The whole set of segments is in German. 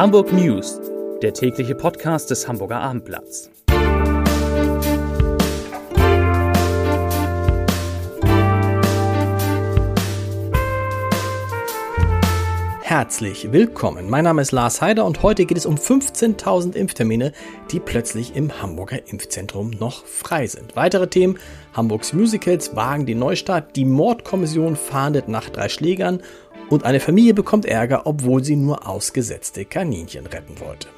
Hamburg News, der tägliche Podcast des Hamburger Abendblatts. Herzlich willkommen. Mein Name ist Lars Heider und heute geht es um 15.000 Impftermine, die plötzlich im Hamburger Impfzentrum noch frei sind. Weitere Themen: Hamburgs Musicals wagen den Neustart, die Mordkommission fahndet nach drei Schlägern und eine Familie bekommt Ärger, obwohl sie nur ausgesetzte Kaninchen retten wollte.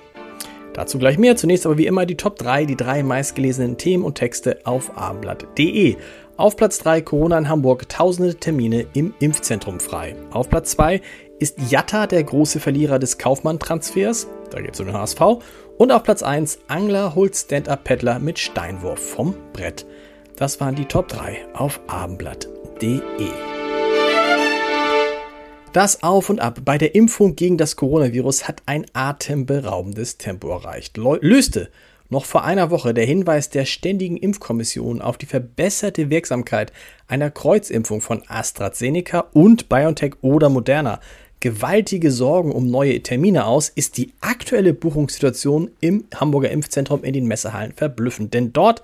Dazu gleich mehr. Zunächst aber wie immer die Top 3, die drei meistgelesenen Themen und Texte auf abendblatt.de. Auf Platz 3 Corona in Hamburg, tausende Termine im Impfzentrum frei. Auf Platz 2 ist Jatta der große Verlierer des Kaufmann-Transfers, da geht es um den HSV. Und auf Platz 1 Angler holt Stand-Up-Paddler mit Steinwurf vom Brett. Das waren die Top 3 auf abendblatt.de. Das Auf und Ab bei der Impfung gegen das Coronavirus hat ein atemberaubendes Tempo erreicht. Löste noch vor einer Woche der Hinweis der Ständigen Impfkommission auf die verbesserte Wirksamkeit einer Kreuzimpfung von AstraZeneca und BioNTech oder Moderna gewaltige Sorgen um neue Termine aus, ist die aktuelle Buchungssituation im Hamburger Impfzentrum in den Messehallen verblüffend. Denn dort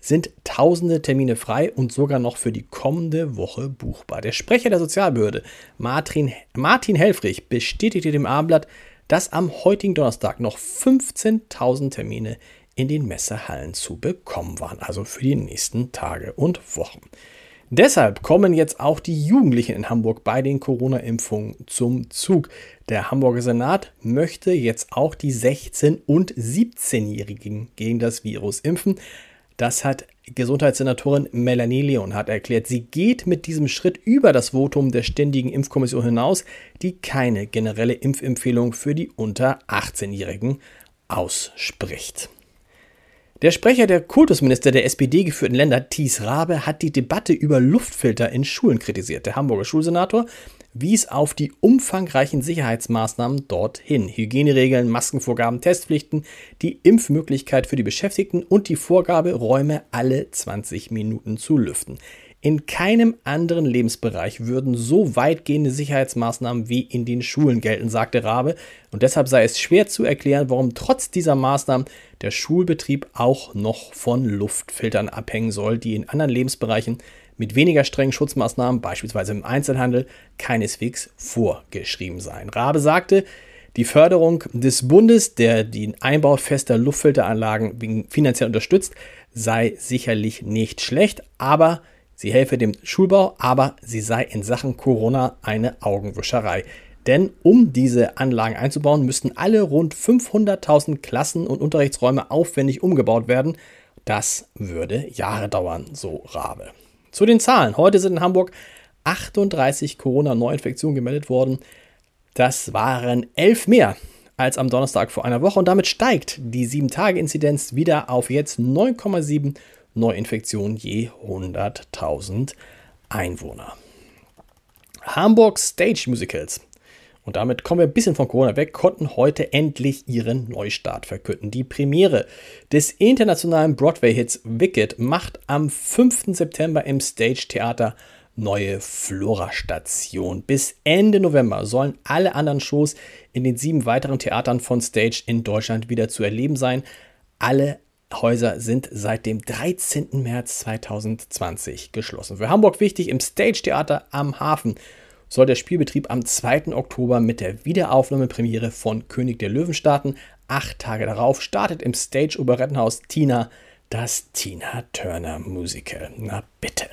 sind tausende Termine frei und sogar noch für die kommende Woche buchbar. Der Sprecher der Sozialbehörde, Martin, Martin Helfrich, bestätigte dem Abendblatt, dass am heutigen Donnerstag noch 15.000 Termine in den Messehallen zu bekommen waren, also für die nächsten Tage und Wochen. Deshalb kommen jetzt auch die Jugendlichen in Hamburg bei den Corona-Impfungen zum Zug. Der Hamburger Senat möchte jetzt auch die 16- und 17-Jährigen gegen das Virus impfen. Das hat Gesundheitssenatorin Melanie Leonhardt erklärt. Sie geht mit diesem Schritt über das Votum der Ständigen Impfkommission hinaus, die keine generelle Impfempfehlung für die unter 18-Jährigen ausspricht. Der Sprecher der Kultusminister der SPD geführten Länder, Thies Rabe, hat die Debatte über Luftfilter in Schulen kritisiert. Der Hamburger Schulsenator wies auf die umfangreichen Sicherheitsmaßnahmen dorthin. Hygieneregeln, Maskenvorgaben, Testpflichten, die Impfmöglichkeit für die Beschäftigten und die Vorgabe, Räume alle 20 Minuten zu lüften. In keinem anderen Lebensbereich würden so weitgehende Sicherheitsmaßnahmen wie in den Schulen gelten, sagte Rabe, und deshalb sei es schwer zu erklären, warum trotz dieser Maßnahmen der Schulbetrieb auch noch von Luftfiltern abhängen soll, die in anderen Lebensbereichen mit weniger strengen Schutzmaßnahmen, beispielsweise im Einzelhandel, keineswegs vorgeschrieben seien. Rabe sagte, die Förderung des Bundes, der den Einbau fester Luftfilteranlagen finanziell unterstützt, sei sicherlich nicht schlecht, aber sie helfe dem Schulbau, aber sie sei in Sachen Corona eine Augenwischerei. Denn um diese Anlagen einzubauen, müssten alle rund 500.000 Klassen und Unterrichtsräume aufwendig umgebaut werden. Das würde Jahre dauern, so Rabe. Zu den Zahlen. Heute sind in Hamburg 38 Corona-Neuinfektionen gemeldet worden. Das waren elf mehr als am Donnerstag vor einer Woche und damit steigt die 7-Tage-Inzidenz wieder auf jetzt 9,7 Neuinfektionen je 100.000 Einwohner. Hamburg Stage Musicals und damit kommen wir ein bisschen von Corona weg, konnten heute endlich ihren Neustart verkünden. Die Premiere des internationalen Broadway-Hits Wicked macht am 5. September im Stage Theater neue Flora-Station. Bis Ende November sollen alle anderen Shows in den sieben weiteren Theatern von Stage in Deutschland wieder zu erleben sein. Alle Häuser sind seit dem 13. März 2020 geschlossen. Für Hamburg wichtig im Stage Theater am Hafen soll der Spielbetrieb am 2. Oktober mit der Wiederaufnahmepremiere von König der Löwen starten. Acht Tage darauf startet im Stage Operettenhaus Tina das Tina Turner Musical. Na bitte.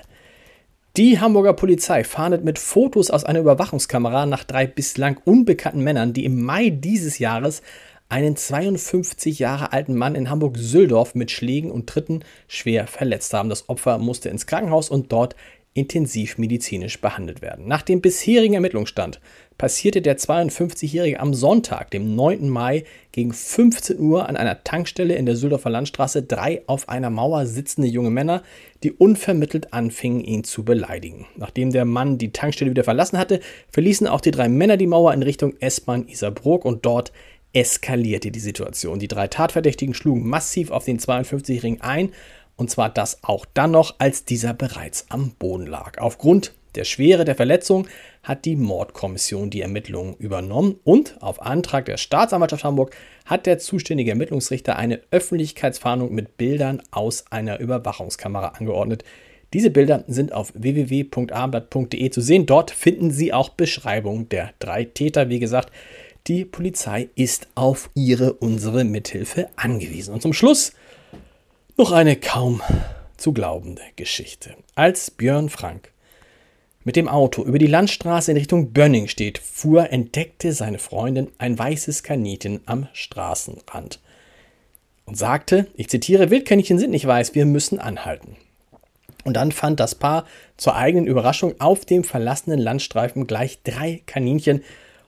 Die Hamburger Polizei fahndet mit Fotos aus einer Überwachungskamera nach drei bislang unbekannten Männern, die im Mai dieses Jahres einen 52 Jahre alten Mann in Hamburg-Süldorf mit Schlägen und Tritten schwer verletzt haben. Das Opfer musste ins Krankenhaus und dort intensivmedizinisch behandelt werden. Nach dem bisherigen Ermittlungsstand passierte der 52-Jährige am Sonntag, dem 9. Mai, gegen 15 Uhr an einer Tankstelle in der Süldorfer Landstraße drei auf einer Mauer sitzende junge Männer, die unvermittelt anfingen, ihn zu beleidigen. Nachdem der Mann die Tankstelle wieder verlassen hatte, verließen auch die drei Männer die Mauer in Richtung S-Bahn Isarbrook und dort eskalierte die Situation. Die drei Tatverdächtigen schlugen massiv auf den 52-Jährigen ein und zwar das auch dann noch, als dieser bereits am Boden lag. Aufgrund der Schwere der Verletzung hat die Mordkommission die Ermittlungen übernommen und auf Antrag der Staatsanwaltschaft Hamburg hat der zuständige Ermittlungsrichter eine Öffentlichkeitsfahndung mit Bildern aus einer Überwachungskamera angeordnet. Diese Bilder sind auf www.abendblatt.de zu sehen. Dort finden Sie auch Beschreibungen der drei Täter. Wie gesagt, die Polizei ist auf Ihre, unsere Mithilfe angewiesen. Und zum Schluss noch eine kaum zu glaubende Geschichte. Als Björn Frank mit dem Auto über die Landstraße in Richtung Bönning steht, fuhr, entdeckte seine Freundin ein weißes Kaninchen am Straßenrand und sagte, ich zitiere, Wildkaninchen sind nicht weiß, wir müssen anhalten. Und dann fand das Paar zur eigenen Überraschung auf dem verlassenen Landstreifen gleich drei Kaninchen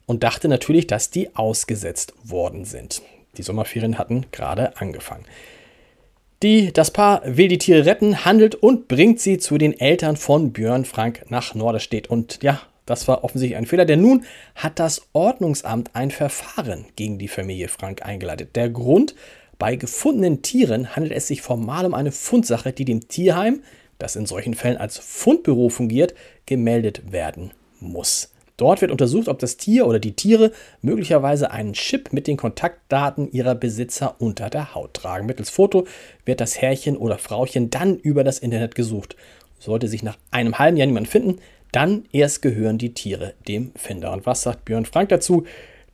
und dachte natürlich, dass die ausgesetzt worden sind. Die Sommerferien hatten gerade angefangen. Die, das Paar will die Tiere retten, handelt und bringt sie zu den Eltern von Björn Frank nach Norderstedt. Und ja, das war offensichtlich ein Fehler, denn nun hat das Ordnungsamt ein Verfahren gegen die Familie Frank eingeleitet. Der Grund, bei gefundenen Tieren handelt es sich formal um eine Fundsache, die dem Tierheim, das in solchen Fällen als Fundbüro fungiert, gemeldet werden muss. Dort wird untersucht, ob das Tier oder die Tiere möglicherweise einen Chip mit den Kontaktdaten ihrer Besitzer unter der Haut tragen. Mittels Foto wird das Herrchen oder Frauchen dann über das Internet gesucht. Sollte sich nach einem halben Jahr niemand finden, dann erst gehören die Tiere dem Finder. Und was sagt Björn Frank dazu,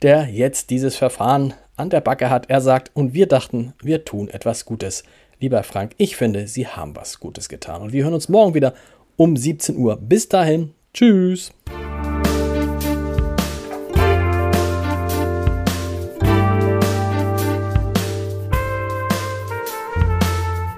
der jetzt dieses Verfahren an der Backe hat? Er sagt, und wir dachten, wir tun etwas Gutes. Lieber Frank, ich finde, Sie haben was Gutes getan. Und wir hören uns morgen wieder um 17 Uhr. Bis dahin, tschüss.